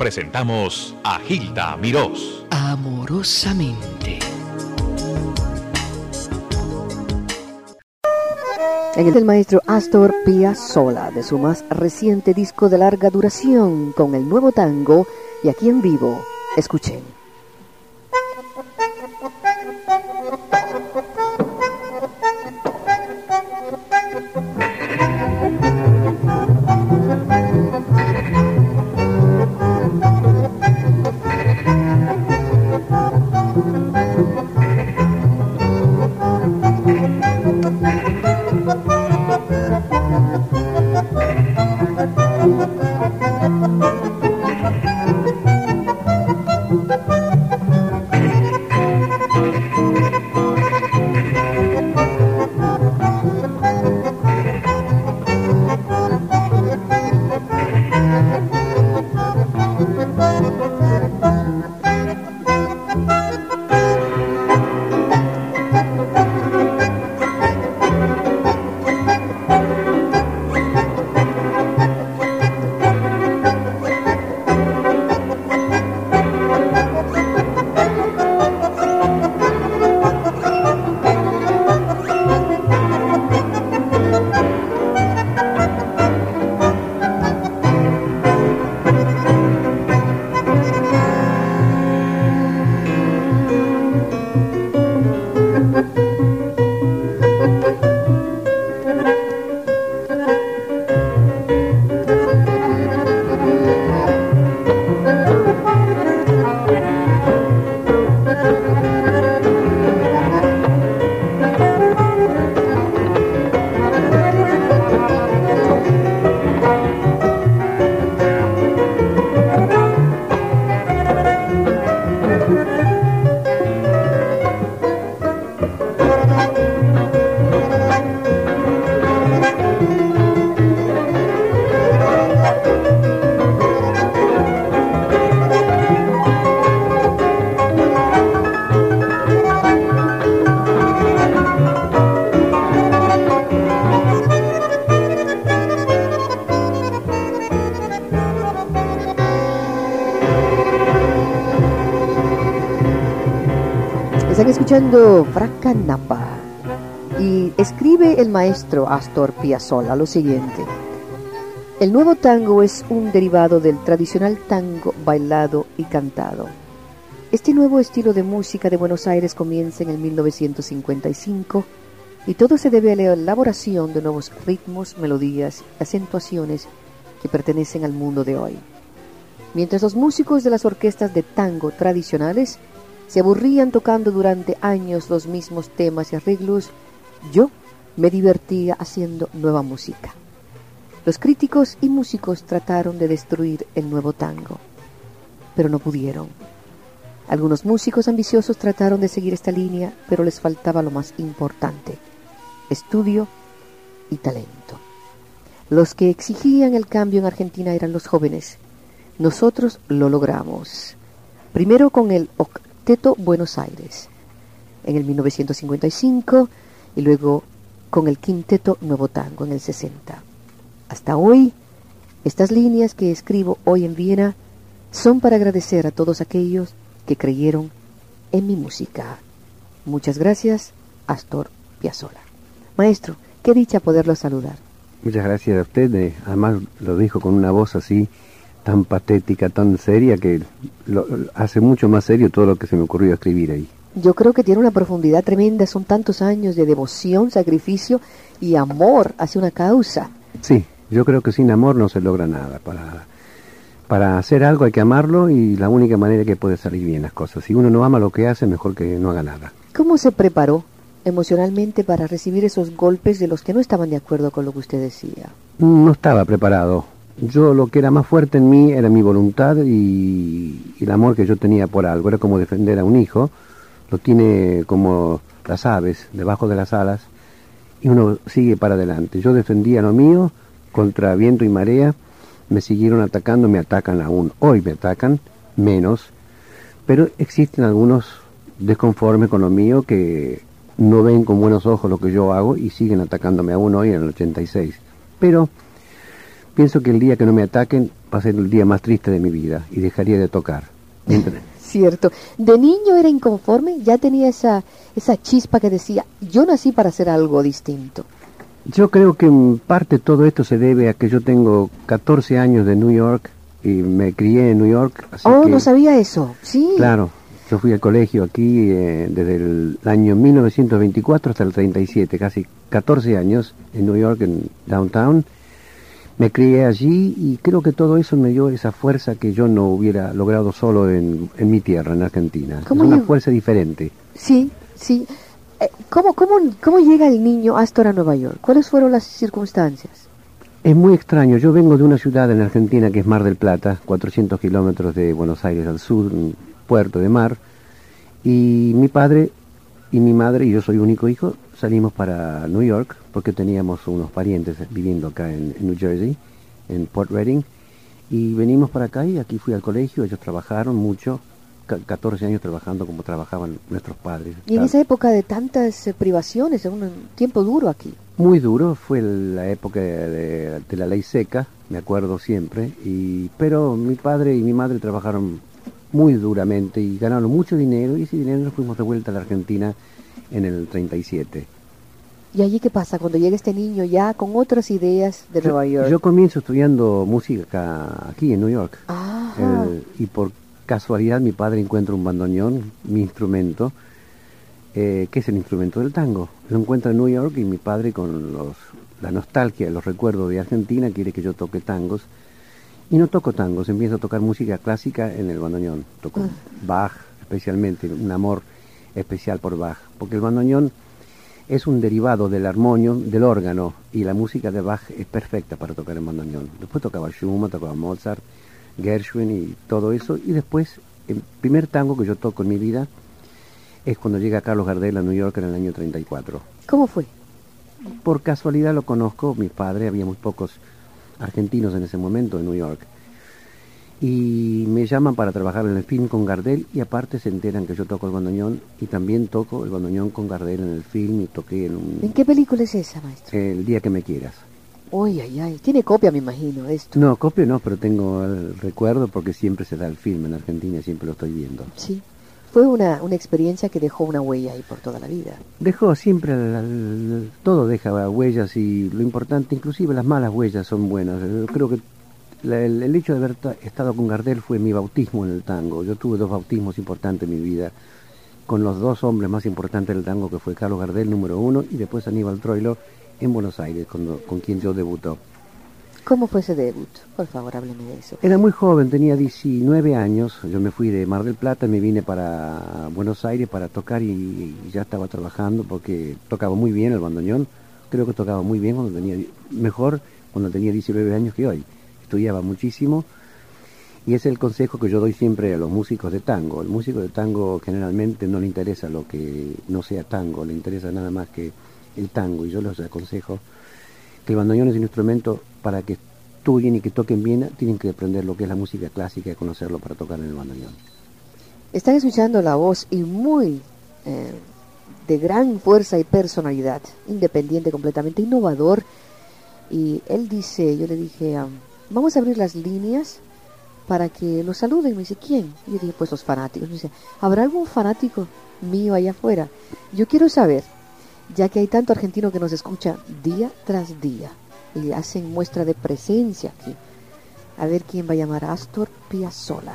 presentamos a Gilda Mirós. Amorosamente. En el maestro Astor Piazzolla de su más reciente disco de larga duración con el nuevo tango y aquí en vivo, escuchen. Escuchando Napa y escribe el maestro Astor Piazzolla lo siguiente. El nuevo tango es un derivado del tradicional tango bailado y cantado. Este nuevo estilo de música de Buenos Aires comienza en el 1955 y todo se debe a la elaboración de nuevos ritmos, melodías, acentuaciones que pertenecen al mundo de hoy. Mientras los músicos de las orquestas de tango tradicionales se aburrían tocando durante años los mismos temas y arreglos, yo me divertía haciendo nueva música. Los críticos y músicos trataron de destruir el nuevo tango, pero no pudieron. Algunos músicos ambiciosos trataron de seguir esta línea, pero les faltaba lo más importante, estudio y talento. Los que exigían el cambio en Argentina eran los jóvenes. Nosotros lo logramos. Primero con el Teto Buenos Aires en el 1955 y luego con el Quinteto Nuevo Tango en el 60. Hasta hoy, estas líneas que escribo hoy en Viena son para agradecer a todos aquellos que creyeron en mi música. Muchas gracias, Astor Piazzolla. Maestro, qué dicha poderlo saludar. Muchas gracias a usted, eh, además lo dijo con una voz así tan patética, tan seria, que lo, hace mucho más serio todo lo que se me ocurrió escribir ahí. Yo creo que tiene una profundidad tremenda, son tantos años de devoción, sacrificio y amor hacia una causa. Sí, yo creo que sin amor no se logra nada. Para, para hacer algo hay que amarlo y la única manera que puede salir bien las cosas. Si uno no ama lo que hace, mejor que no haga nada. ¿Cómo se preparó emocionalmente para recibir esos golpes de los que no estaban de acuerdo con lo que usted decía? No estaba preparado yo lo que era más fuerte en mí era mi voluntad y, el amor que yo tenía por algo. Era como defender a un hijo. Lo tiene como las aves debajo de las alas y uno sigue para adelante. Yo defendía lo mío contra viento y marea. Me siguieron atacando, me atacan aún. Hoy me atacan, menos. Pero existen algunos desconformes con lo mío que no ven con buenos ojos lo que yo hago y siguen atacándome aún hoy en el 86. Pero Pienso que el día que no me ataquen va a ser el día más triste de mi vida y dejaría de tocar. Mientras- Cierto. ¿De niño era inconforme? ¿Ya tenía esa, esa chispa que decía, yo nací para hacer algo distinto? Yo creo que en parte todo esto se debe a que yo tengo 14 años de New York y me crié en New York. Así oh, que, no sabía eso. Sí. Claro, yo fui al colegio aquí eh, desde el año 1924 hasta el 37, casi 14 años en New York, en downtown. Me crié allí y creo que todo eso me dio esa fuerza que yo no hubiera logrado solo en, en mi tierra, en Argentina. Es ¿Cómo una llegó? fuerza diferente. Sí, sí. Eh, ¿cómo, cómo, ¿Cómo llega el niño Astor a Nueva York? ¿Cuáles fueron las circunstancias? Es muy extraño. Yo vengo de una ciudad en Argentina que es Mar del Plata, 400 kilómetros de Buenos Aires al sur, un puerto de mar. Y mi padre y mi madre, y yo soy único hijo, salimos para New York porque teníamos unos parientes viviendo acá en, en New Jersey, en Port Reading. Y venimos para acá y aquí fui al colegio. Ellos trabajaron mucho, ca- 14 años trabajando como trabajaban nuestros padres. Y en esa época de tantas eh, privaciones, un tiempo duro aquí. muy duro, fue la época de, de la ley seca, me acuerdo siempre, y, pero mi padre y mi madre trabajaron muy duramente y ganaron mucho dinero y ese dinero nos fuimos de vuelta a la Argentina en el 37. ¿Y allí qué pasa cuando llega este niño ya con otras ideas de Nueva York? Yo comienzo estudiando música aquí en New York Ajá. El- y por casualidad mi padre encuentra un bandoneón, mi instrumento, eh, que es el instrumento del tango. Lo encuentra en New York y mi padre con los, la nostalgia, los recuerdos de Argentina quiere que yo toque tangos. Y no toco tangos, empiezo a tocar música clásica en el bandoneón. Toco Ah. Bach, especialmente, un amor especial por Bach. Porque el bandoneón es un derivado del armonium, del órgano, y la música de Bach es perfecta para tocar en bandoneón. Después tocaba Schumann, tocaba Mozart, Gershwin y todo eso. Y después, el primer tango que yo toco en mi vida es cuando llega Carlos Gardel a New York en el año 34. ¿Cómo fue? Por casualidad lo conozco, mi padre, había muy pocos argentinos en ese momento en New York. Y me llaman para trabajar en el film con Gardel y aparte se enteran que yo toco el bandoneón y también toco el bandoneón con Gardel en el film y toqué en un, ¿En qué película es esa, maestro? El día que me quieras. Uy, ay, ay. Tiene copia, me imagino, esto. No, copio no, pero tengo el recuerdo porque siempre se da el film en Argentina, siempre lo estoy viendo. Sí. Fue una, una experiencia que dejó una huella ahí por toda la vida. Dejó siempre, al- todo deja huellas y lo importante, inclusive las malas huellas son buenas. Yo creo que la- el, el hecho de haber ta- estado con Gardel fue mi bautismo en el tango. Yo tuve dos bautismos importantes en mi vida, con los dos hombres más importantes del tango, que fue Carlos Gardel, número uno, y después Aníbal Troilo en Buenos Aires, con, con quien yo debutó. ¿Cómo fue ese debut? Por favor, hábleme de eso. Era muy joven, tenía 19 años. Yo me fui de Mar del Plata, me vine para Buenos Aires para tocar y, y ya estaba trabajando porque tocaba muy bien el bandoneón. Creo que tocaba muy bien cuando tenía, mejor cuando tenía 19 años que hoy. Estudiaba muchísimo y es el consejo que yo doy siempre a los músicos de tango. El músico de tango generalmente no le interesa lo que no sea tango, le interesa nada más que el tango y yo les aconsejo que el bandoneón es un instrumento para que estudien y que toquen bien, tienen que aprender lo que es la música clásica y conocerlo para tocar en el bandoneón. Están escuchando la voz y muy eh, de gran fuerza y personalidad, independiente, completamente innovador. Y él dice, yo le dije, ah, vamos a abrir las líneas para que nos saluden. Me dice, ¿quién? Y yo dije, pues los fanáticos. Me dice, ¿habrá algún fanático mío allá afuera? Yo quiero saber, ya que hay tanto argentino que nos escucha día tras día y hacen muestra de presencia aquí. A ver quién va a llamar a Astor Piazzolla.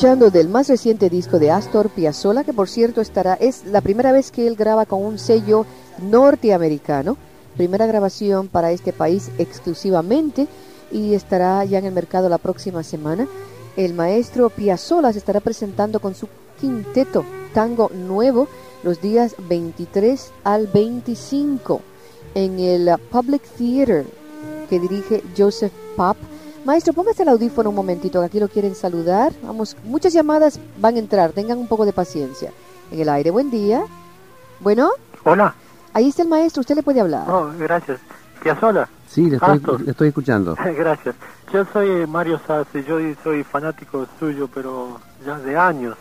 Escuchando del más reciente disco de Astor Piazzolla, que por cierto estará, es la primera vez que él graba con un sello norteamericano, primera grabación para este país exclusivamente y estará ya en el mercado la próxima semana. El maestro Piazzolla se estará presentando con su quinteto tango nuevo los días 23 al 25 en el Public Theater que dirige Joseph Pop. Maestro, póngase el audífono un momentito, que aquí lo quieren saludar. Vamos, muchas llamadas van a entrar, tengan un poco de paciencia. En el aire, buen día. Bueno. Hola. Ahí está el maestro, usted le puede hablar. Oh, gracias. Piazzola. Sí, le estoy, le estoy escuchando. gracias. Yo soy Mario Sassi, yo soy fanático suyo, pero ya de años.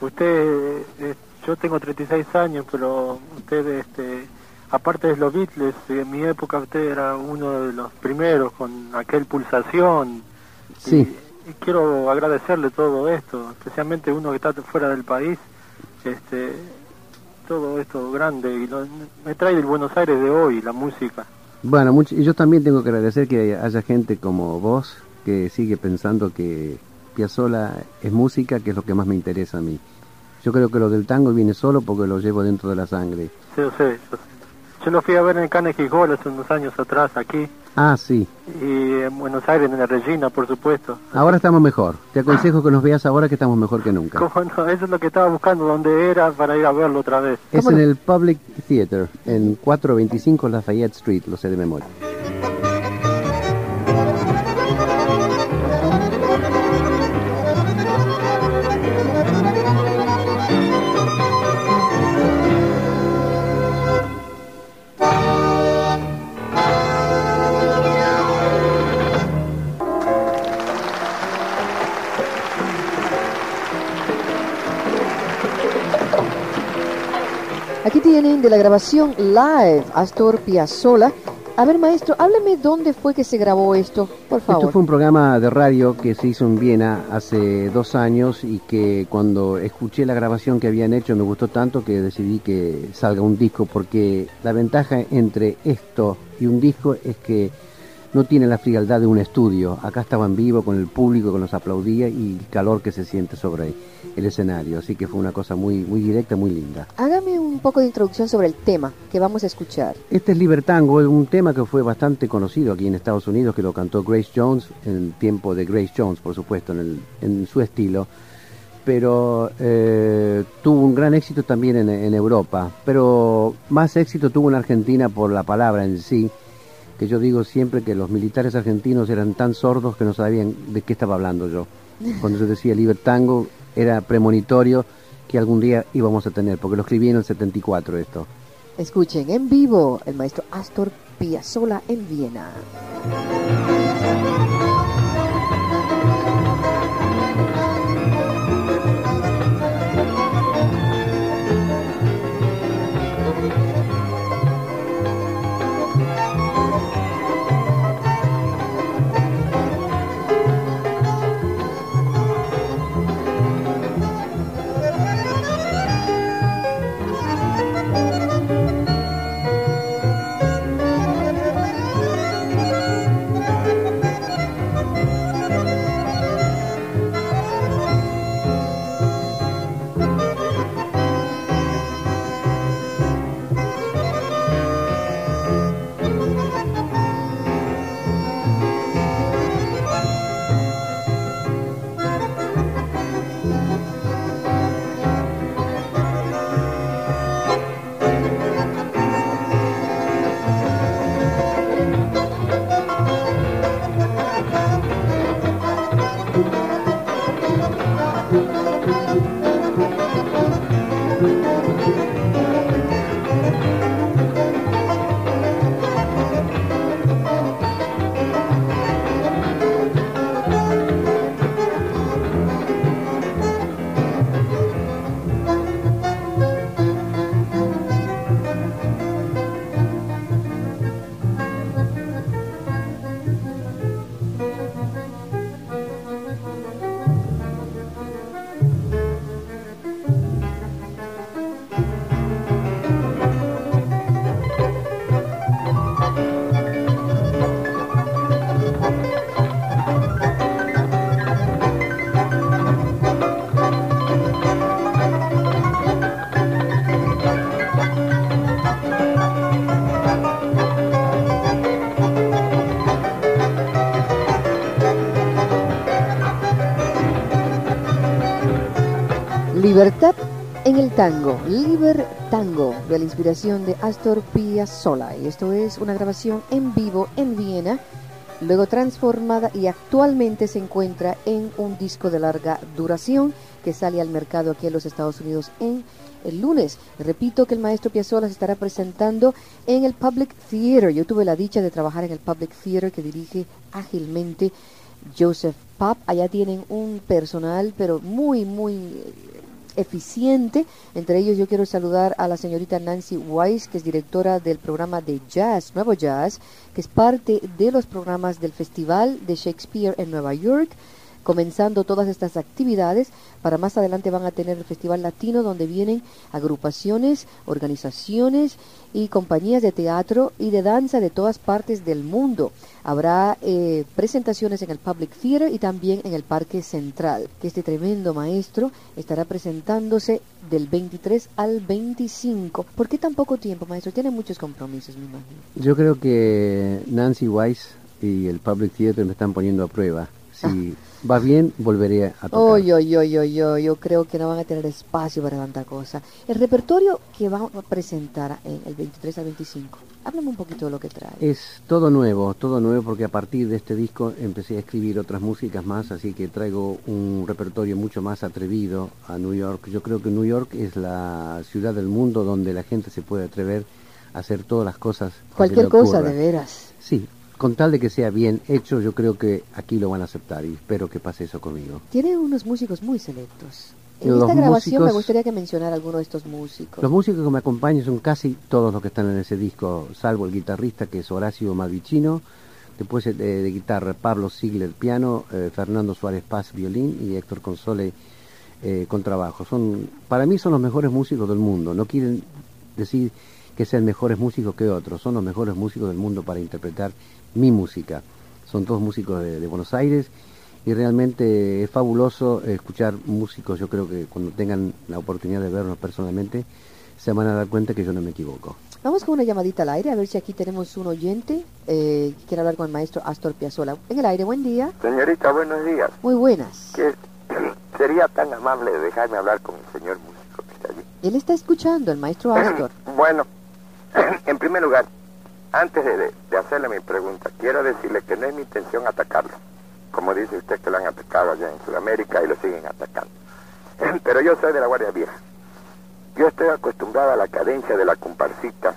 Usted, eh, yo tengo 36 años, pero usted, este, aparte de los Beatles, en mi época usted era uno de los primeros con aquel pulsación. Sí. Y, quiero agradecerle todo esto, especialmente uno que está fuera del país, este, todo esto grande, y me trae del Buenos Aires de hoy, la música. Bueno, mucho, y yo también tengo que agradecer que haya gente como vos que sigue pensando que Piazzolla es música, que es lo que más me interesa a mí. Yo creo que lo del tango viene solo porque lo llevo dentro de la sangre. Sí, yo sé, yo sé. Yo lo fui a ver en Carnegie Hall hace unos años atrás, aquí. Ah, sí. Y en Buenos Aires, en la Regina, por supuesto. Ahora estamos mejor. Te aconsejo que nos veas ahora que estamos mejor que nunca. ¿Cómo no? Eso es lo que estaba buscando, donde era para ir a verlo otra vez. Es en el Public Theater, en 425 Lafayette Street, lo sé de memoria. Aquí tienen de la grabación live Astor Piazzolla. A ver, maestro, hábleme dónde fue que se grabó esto, por favor. Esto fue un programa de radio que se hizo en Viena hace dos años y que cuando escuché la grabación que habían hecho me gustó tanto que decidí que salga un disco porque la ventaja entre esto y un disco es que no tiene la frialdad de un estudio. Acá estaba en vivo con el público que nos aplaudía y el calor que se siente sobre el escenario. Así que fue una cosa muy, muy directa, muy linda. Hágame un poco de introducción sobre el tema que vamos a escuchar. Este es Libertango, es un tema que fue bastante conocido aquí en Estados Unidos, que lo cantó Grace Jones en el tiempo de Grace Jones, por supuesto, en, el, en su estilo. Pero eh, tuvo un gran éxito también en, en Europa. Pero más éxito tuvo en Argentina por la palabra en sí que yo digo siempre que los militares argentinos eran tan sordos que no sabían de qué estaba hablando yo. Cuando yo decía Libertango era premonitorio que algún día íbamos a tener, porque lo escribí en el 74 esto. Escuchen en vivo el maestro Astor Piazzolla en Viena. Libertad en el tango, Liber Tango, de la inspiración de Astor Piazzolla. Y esto es una grabación en vivo en Viena, luego transformada y actualmente se encuentra en un disco de larga duración que sale al mercado aquí en los Estados Unidos en el lunes. Repito que el maestro Piazzolla se estará presentando en el Public Theater. Yo tuve la dicha de trabajar en el Public Theater que dirige ágilmente Joseph Pop. Allá tienen un personal, pero muy, muy eficiente. Entre ellos yo quiero saludar a la señorita Nancy Weiss, que es directora del programa de jazz, Nuevo Jazz, que es parte de los programas del Festival de Shakespeare en Nueva York comenzando todas estas actividades. Para más adelante van a tener el Festival Latino donde vienen agrupaciones, organizaciones y compañías de teatro y de danza de todas partes del mundo. Habrá eh, presentaciones en el Public Theater y también en el Parque Central, que este tremendo maestro estará presentándose del 23 al 25. ¿Por qué tan poco tiempo, maestro? Tiene muchos compromisos, me imagino. Yo creo que Nancy Weiss y el Public Theater me están poniendo a prueba. Si ah. Va bien, volveré a tocar. Yo, yo, yo, yo creo que no van a tener espacio para tanta cosa. El repertorio que van a presentar en el 23 al 25, háblame un poquito de lo que trae. Es todo nuevo, todo nuevo porque a partir de este disco empecé a escribir otras músicas más, así que traigo un repertorio mucho más atrevido a New York. Yo creo que New York es la ciudad del mundo donde la gente se puede atrever a hacer todas las cosas. Cualquier cosa, de veras. Sí, con tal de que sea bien hecho, yo creo que aquí lo van a aceptar y espero que pase eso conmigo. Tiene unos músicos muy selectos. En esta grabación me gustaría que mencionara alguno de estos músicos. Los músicos que me acompañan son casi todos los que están en ese disco, salvo el guitarrista que es Horacio Malvicino, después de, de guitarra Pablo Sigler piano, eh, Fernando Suárez Paz violín y Héctor Console eh, con trabajo. Son, para mí son los mejores músicos del mundo. No quieren decir que sean mejores músicos que otros, son los mejores músicos del mundo para interpretar mi música. Son todos músicos de, Buenos Aires y realmente es fabuloso escuchar músicos. Yo creo que cuando tengan la oportunidad de vernos personalmente se van a dar cuenta que yo no me equivoco. Vamos con una llamadita al aire, a ver si aquí tenemos un oyente eh, que quiere hablar con el maestro Astor Piazzolla. En el aire, buen día. Señorita, buenos días. Muy buenas. Que sería tan amable de dejarme hablar con el señor músico que está allí. Él está escuchando, el maestro Astor. bueno, en primer lugar, antes de, hacerle mi pregunta, quiero decirle que no es mi intención atacarlo. Como dice usted que lo han atacado allá en Sudamérica y lo siguen atacando. Pero yo soy de la Guardia Vieja. Yo estoy acostumbrado a la cadencia de la comparsita,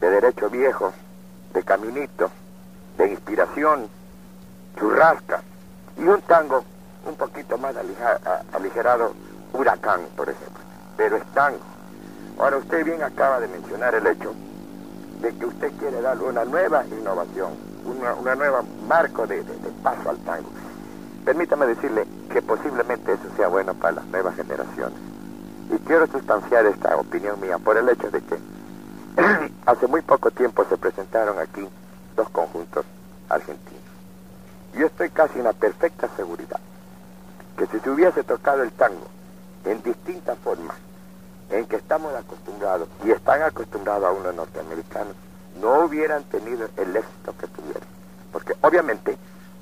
de derecho viejo, de caminito, de inspiración, churrasca y un tango un poquito más aligerado, huracán, por ejemplo. Pero es tango. Ahora usted bien acaba de mencionar el hecho de que usted quiere darle una nueva innovación, una, una nueva marco de, paso al tango. Permítame decirle que posiblemente eso sea bueno para las nuevas generaciones. Y quiero sustanciar esta opinión mía por el hecho de que hace muy poco tiempo se presentaron aquí dos conjuntos argentinos. Yo estoy casi en la perfecta seguridad que si se hubiese tocado el tango en distintas formas, en que estamos acostumbrados y están acostumbrados a unos norteamericanos, no hubieran tenido el éxito que tuvieron. Porque obviamente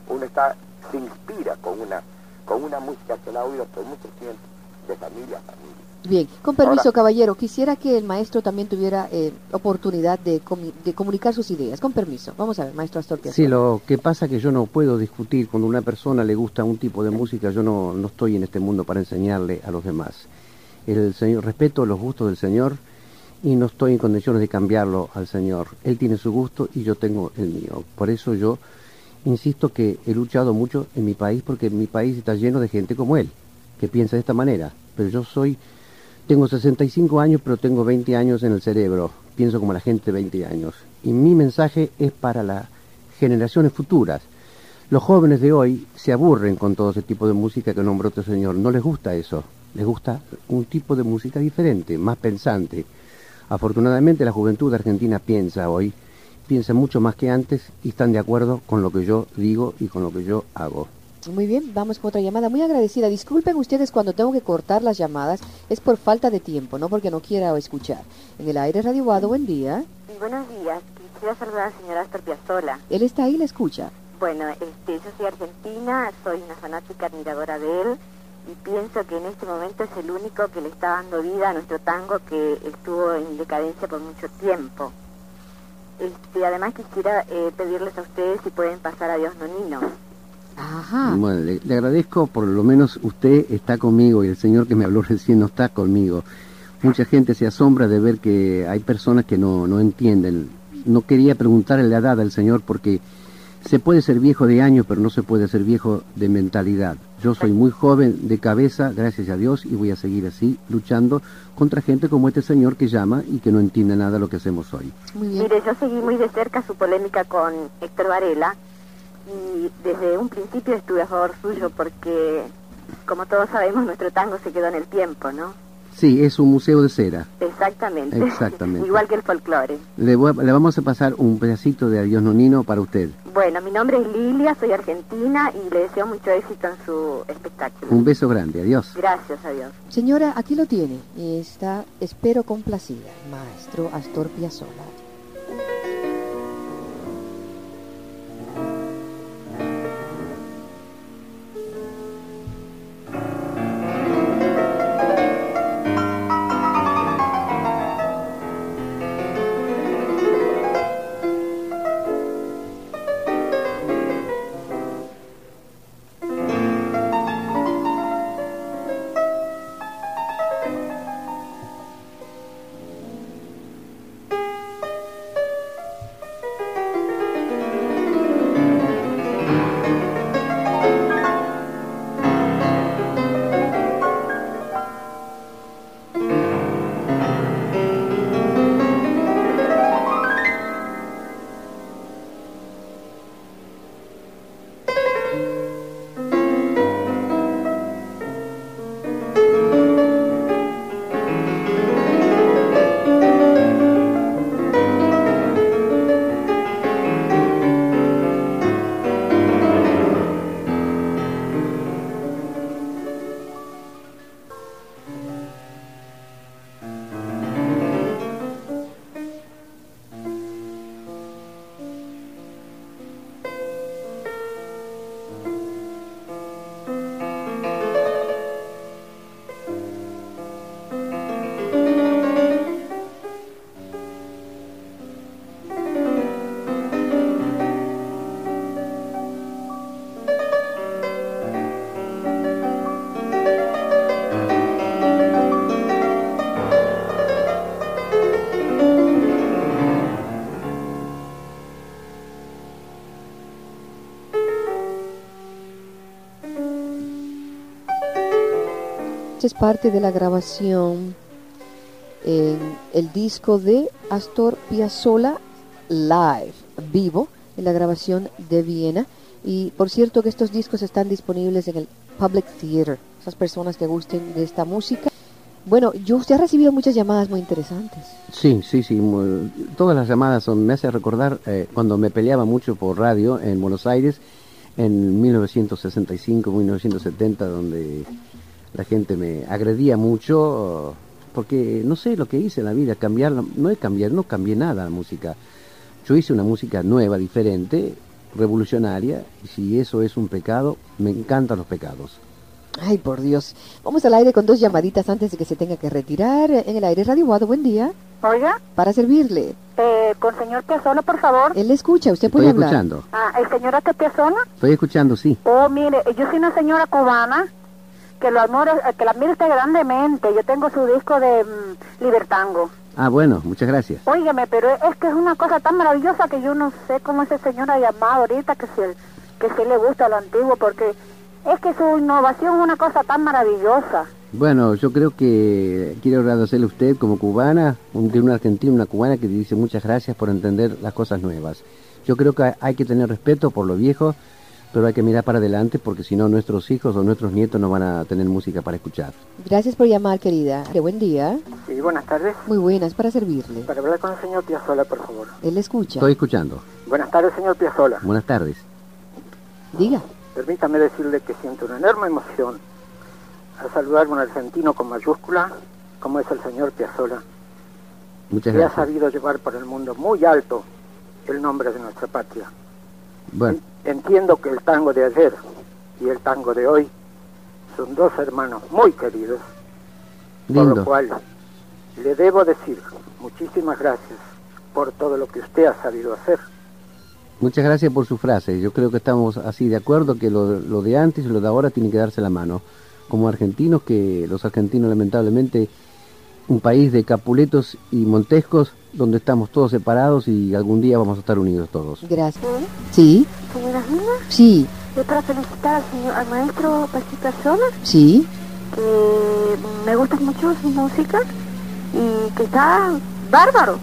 uno está, se inspira con una, con una música que la ha oído por mucho tiempo, de familia a familia. Bien, con permiso, caballero, quisiera que el maestro también tuviera eh, oportunidad de, de, comunicar sus ideas. Con permiso, vamos a ver, maestro Astor Sí, lo que pasa es que yo no puedo discutir cuando a una persona le gusta un tipo de música, yo no, no estoy en este mundo para enseñarle a los demás el Señor, respeto los gustos del Señor y no estoy en condiciones de cambiarlo al Señor. Él tiene su gusto y yo tengo el mío. Por eso yo insisto que he luchado mucho en mi país porque mi país está lleno de gente como él, que piensa de esta manera. Pero yo soy, tengo 65 años, pero tengo 20 años en el cerebro. Pienso como la gente de 20 años. Y mi mensaje es para las generaciones futuras. Los jóvenes de hoy se aburren con todo ese tipo de música que nombró este señor. No les gusta eso les gusta un tipo de música diferente, más pensante. Afortunadamente la juventud argentina piensa hoy, piensa mucho más que antes y están de acuerdo con lo que yo digo y con lo que yo hago. Muy bien, vamos con otra llamada. Muy agradecida. Disculpen ustedes cuando tengo que cortar las llamadas, es por falta de tiempo, no porque no quiera escuchar. En el aire Radio Guado, buen día. Buenos días. Quisiera saludar al señor Astor Piazzolla. Él está ahí, le escucha. Bueno, este, yo soy argentina, soy una fanática admiradora de él y pienso que en este momento es el único que le está dando vida a nuestro tango que estuvo en decadencia por mucho tiempo. Este, además quisiera eh, pedirles a ustedes si pueden pasar a Dios Nonino. Ajá. Bueno, le, le agradezco, por lo menos usted está conmigo y el señor que me habló recién no está conmigo. Mucha gente se asombra de ver que hay personas que no, no entienden. No quería preguntarle la edad al señor porque se puede ser viejo de años, pero no se puede ser viejo de mentalidad. Yo soy muy joven de cabeza, gracias a Dios, y voy a seguir así, luchando contra gente como este señor que llama y que no entiende nada de lo que hacemos hoy. Muy bien. Mire, yo seguí muy de cerca su polémica con Héctor Varela y desde un principio estuve a favor suyo porque, como todos sabemos, nuestro tango se quedó en el tiempo, ¿no? Sí, es un museo de cera. Exactamente. Exactamente. Igual que el folclore. Le, voy a- le vamos a pasar un pedacito de Adiós Nonino para usted. Bueno, mi nombre es Lilia, soy argentina y le deseo mucho éxito en su espectáculo. Un beso grande, adiós. Gracias a Dios. Señora, aquí lo tiene. Está, espero complacida, maestro Astor Piazzolla. Es parte de la grabación en el disco de Astor Piazzolla Live, vivo, en la grabación de Viena. Y por cierto que estos discos están disponibles en el Public Theater, esas personas que gusten de esta música. Bueno, yo usted ha recibido muchas llamadas muy interesantes. Sí, sí, sí. mu- Todas las llamadas son, me hace recordar eh, cuando me peleaba mucho por radio en Buenos Aires en 1965, 1970, donde la gente me agredía mucho porque no sé lo que hice en la vida, cambiar, la- no es cambiar, no cambié nada la música. Yo hice una música nueva, diferente, revolucionaria, y si eso es un pecado, me encantan los pecados. Ay, por Dios. Vamos al aire con dos llamaditas antes de que se tenga que retirar. En el aire Radio Guado, buen día. Oiga, Para servirle. eh, con señor Piazzolla, por favor. Él le escucha, usted Estoy puede hablar. escuchando, Ah, ¿el señor Piazzolla? estoy escuchando, sí. Oh, mire, yo soy una señora cubana que lo admiro, eh, que la admiro usted grandemente. Yo tengo su disco de mm, Libertango. Ah, bueno, muchas gracias. Óigame, pero es que es una cosa tan maravillosa que yo no sé cómo ese señor ha llamado ahorita que se, que se le gusta lo antiguo, porque es que su innovación es una cosa tan maravillosa. Bueno, yo creo que quiero agradecerle a usted como cubana, un, de una argentina, una cubana que dice muchas gracias por entender las cosas nuevas. Yo creo que hay que tener respeto por lo viejo, pero hay que mirar para adelante porque si no nuestros hijos o nuestros nietos no van a tener música para escuchar. Gracias por llamar, querida. De buen día. Sí, buenas tardes. Muy buenas, para servirle. Para hablar con el señor Piazzola, por favor. Él escucha. Estoy escuchando. Buenas tardes, señor Piazzola. Buenas tardes. Diga. Permítame decirle que siento una enorme emoción al saludar a un argentino con mayúscula, como es el señor Piazzola, Muchas que ha gracias. sabido llevar por el mundo muy alto el nombre de nuestra patria. Bueno, Entiendo que el tango de ayer y el tango de hoy Son dos hermanos muy queridos. Por Lindo. lo cual, le debo decir muchísimas gracias por todo lo que usted ha sabido hacer. Muchas gracias por su frase. Yo creo que estamos así de acuerdo que lo, lo de antes y lo de ahora tiene que darse la mano. Como argentinos, que los argentinos lamentablemente, un país de capuletos y montescos donde estamos todos separados y algún día vamos a estar unidos todos. Gracias. ¿Sí? Señora Gina, Sí. es para felicitar al, señor, al maestro Pachita Sola, ¿Sí? que me gusta mucho su música y que está bárbaro.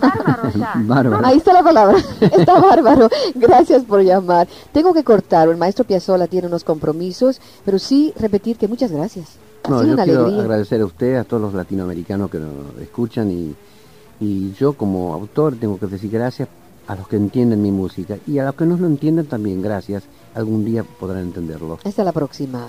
Bárbaro está. Bárbaro. Ahí está la palabra. Está bárbaro. Gracias por llamar. Tengo que cortar. El maestro Piazzolla tiene unos compromisos, pero sí repetir que muchas gracias. Ha No, sido yo una quiero alegría. agradecer a usted, a todos los latinoamericanos que nos escuchan y, y yo como autor tengo que decir gracias a los que entienden mi música y a los que no lo entienden también gracias. Algún día podrán entenderlo. Hasta la próxima.